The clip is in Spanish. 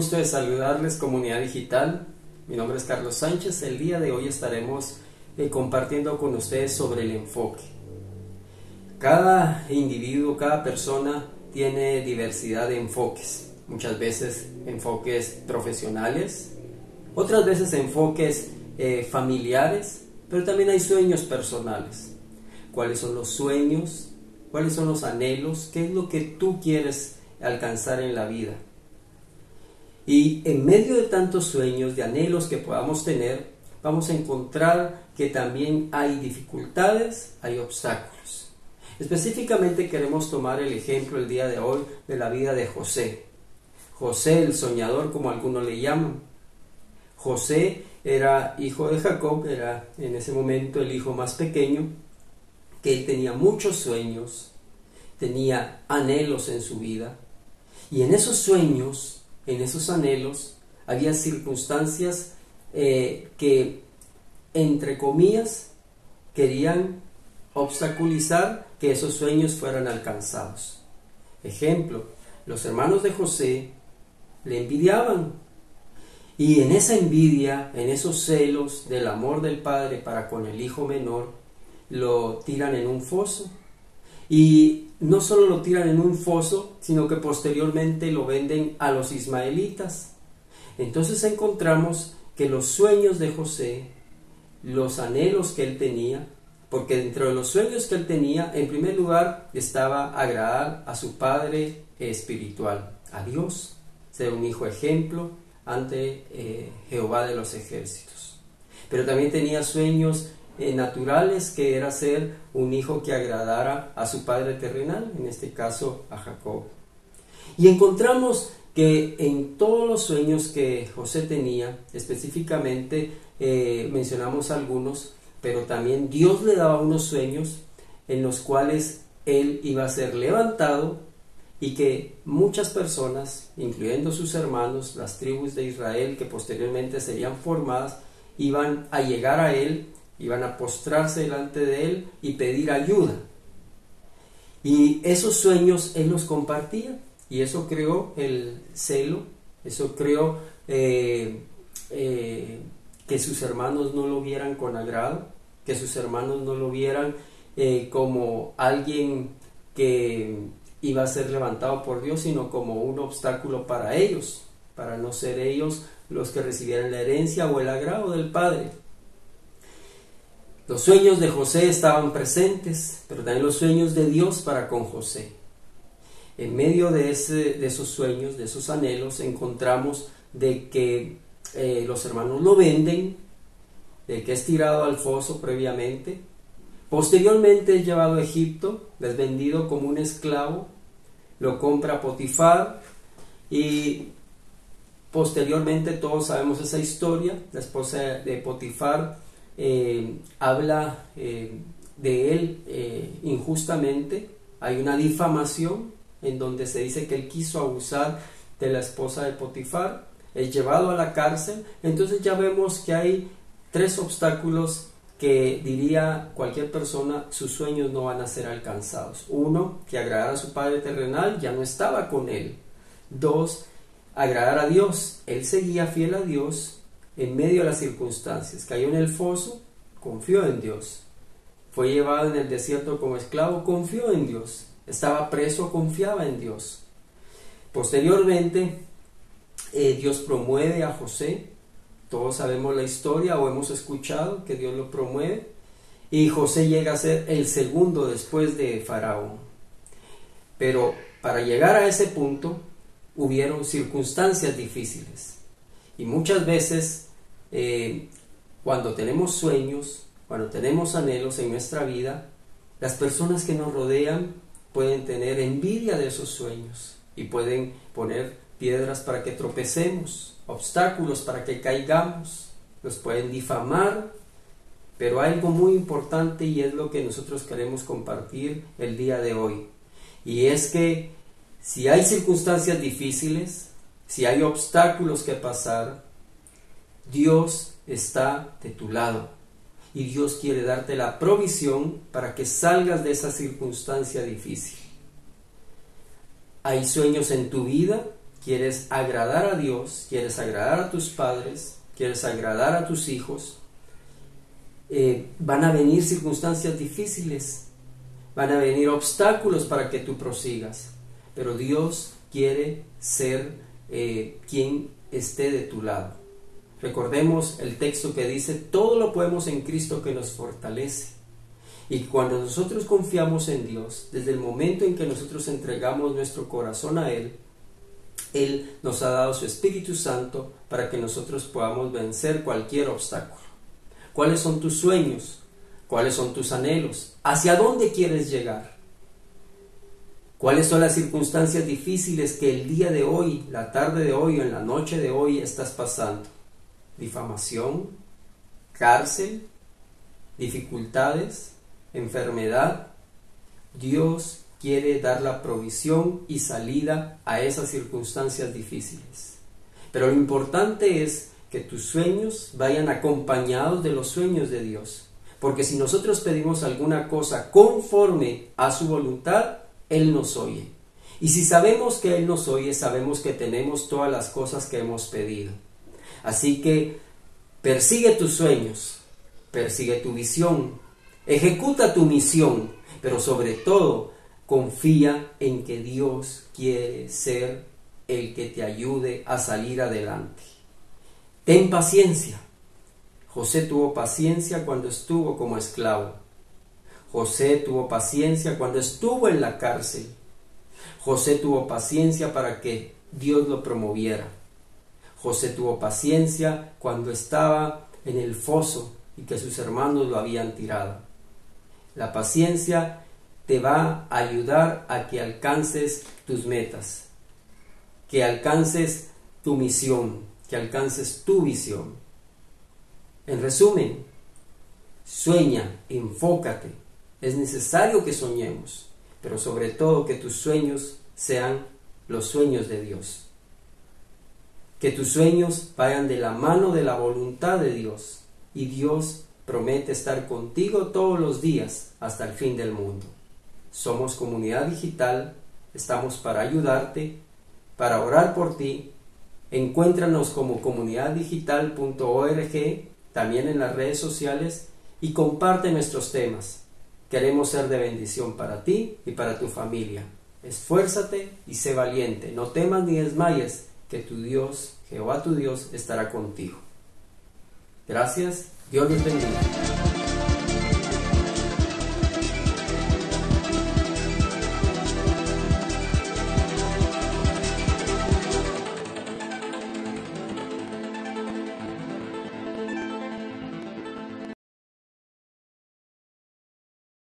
gusto de saludarles comunidad digital. Mi nombre es Carlos Sánchez. El día de hoy estaremos eh, compartiendo con ustedes sobre el enfoque. Cada individuo, cada persona tiene diversidad de enfoques. Muchas veces enfoques profesionales, otras veces enfoques eh, familiares, pero también hay sueños personales. ¿Cuáles son los sueños? ¿Cuáles son los anhelos? ¿Qué es lo que tú quieres alcanzar en la vida? Y en medio de tantos sueños, de anhelos que podamos tener, vamos a encontrar que también hay dificultades, hay obstáculos. Específicamente queremos tomar el ejemplo el día de hoy de la vida de José. José el soñador, como algunos le llaman. José era hijo de Jacob, era en ese momento el hijo más pequeño, que él tenía muchos sueños, tenía anhelos en su vida, y en esos sueños en esos anhelos había circunstancias eh, que, entre comillas, querían obstaculizar que esos sueños fueran alcanzados. Ejemplo, los hermanos de José le envidiaban. Y en esa envidia, en esos celos del amor del padre para con el hijo menor, lo tiran en un foso. Y no solo lo tiran en un foso, sino que posteriormente lo venden a los ismaelitas. Entonces encontramos que los sueños de José, los anhelos que él tenía, porque dentro de los sueños que él tenía, en primer lugar estaba agradar a su padre espiritual, a Dios, ser un hijo ejemplo ante eh, Jehová de los ejércitos. Pero también tenía sueños eh, naturales que era ser un hijo que agradara a su padre terrenal, en este caso a Jacob. Y encontramos que en todos los sueños que José tenía, específicamente eh, mencionamos algunos, pero también Dios le daba unos sueños en los cuales él iba a ser levantado y que muchas personas, incluyendo sus hermanos, las tribus de Israel que posteriormente serían formadas, iban a llegar a él iban a postrarse delante de él y pedir ayuda. Y esos sueños él los compartía y eso creó el celo, eso creó eh, eh, que sus hermanos no lo vieran con agrado, que sus hermanos no lo vieran eh, como alguien que iba a ser levantado por Dios, sino como un obstáculo para ellos, para no ser ellos los que recibieran la herencia o el agrado del Padre. Los sueños de José estaban presentes, pero también los sueños de Dios para con José. En medio de, ese, de esos sueños, de esos anhelos, encontramos de que eh, los hermanos lo venden, de que es tirado al foso previamente, posteriormente es llevado a Egipto, es vendido como un esclavo, lo compra Potifar y posteriormente todos sabemos esa historia, la esposa de Potifar eh, habla eh, de él eh, injustamente, hay una difamación en donde se dice que él quiso abusar de la esposa de Potifar, es llevado a la cárcel, entonces ya vemos que hay tres obstáculos que diría cualquier persona sus sueños no van a ser alcanzados. Uno, que agradar a su padre terrenal ya no estaba con él. Dos, agradar a Dios. Él seguía fiel a Dios en medio de las circunstancias. Cayó en el foso, confió en Dios. Fue llevado en el desierto como esclavo, confió en Dios. Estaba preso, confiaba en Dios. Posteriormente, eh, Dios promueve a José. Todos sabemos la historia o hemos escuchado que Dios lo promueve. Y José llega a ser el segundo después de Faraón. Pero para llegar a ese punto hubieron circunstancias difíciles. Y muchas veces eh, cuando tenemos sueños, cuando tenemos anhelos en nuestra vida, las personas que nos rodean pueden tener envidia de esos sueños y pueden poner piedras para que tropecemos, obstáculos para que caigamos, nos pueden difamar, pero hay algo muy importante y es lo que nosotros queremos compartir el día de hoy. Y es que si hay circunstancias difíciles, si hay obstáculos que pasar, Dios está de tu lado. Y Dios quiere darte la provisión para que salgas de esa circunstancia difícil. Hay sueños en tu vida, quieres agradar a Dios, quieres agradar a tus padres, quieres agradar a tus hijos, eh, van a venir circunstancias difíciles, van a venir obstáculos para que tú prosigas, pero Dios quiere ser eh, quien esté de tu lado. Recordemos el texto que dice, todo lo podemos en Cristo que nos fortalece. Y cuando nosotros confiamos en Dios, desde el momento en que nosotros entregamos nuestro corazón a Él, Él nos ha dado su Espíritu Santo para que nosotros podamos vencer cualquier obstáculo. ¿Cuáles son tus sueños? ¿Cuáles son tus anhelos? ¿Hacia dónde quieres llegar? ¿Cuáles son las circunstancias difíciles que el día de hoy, la tarde de hoy o en la noche de hoy estás pasando? Difamación, cárcel, dificultades, enfermedad, Dios quiere dar la provisión y salida a esas circunstancias difíciles. Pero lo importante es que tus sueños vayan acompañados de los sueños de Dios. Porque si nosotros pedimos alguna cosa conforme a su voluntad, Él nos oye. Y si sabemos que Él nos oye, sabemos que tenemos todas las cosas que hemos pedido. Así que persigue tus sueños, persigue tu visión, Ejecuta tu misión, pero sobre todo confía en que Dios quiere ser el que te ayude a salir adelante. Ten paciencia. José tuvo paciencia cuando estuvo como esclavo. José tuvo paciencia cuando estuvo en la cárcel. José tuvo paciencia para que Dios lo promoviera. José tuvo paciencia cuando estaba en el foso y que sus hermanos lo habían tirado. La paciencia te va a ayudar a que alcances tus metas, que alcances tu misión, que alcances tu visión. En resumen, sueña, enfócate. Es necesario que soñemos, pero sobre todo que tus sueños sean los sueños de Dios. Que tus sueños vayan de la mano de la voluntad de Dios y Dios promete estar contigo todos los días hasta el fin del mundo. Somos comunidad digital, estamos para ayudarte, para orar por ti. Encuéntranos como comunidaddigital.org, también en las redes sociales, y comparte nuestros temas. Queremos ser de bendición para ti y para tu familia. Esfuérzate y sé valiente. No temas ni desmayes, que tu Dios, Jehová tu Dios, estará contigo. Gracias Dios les bendiga.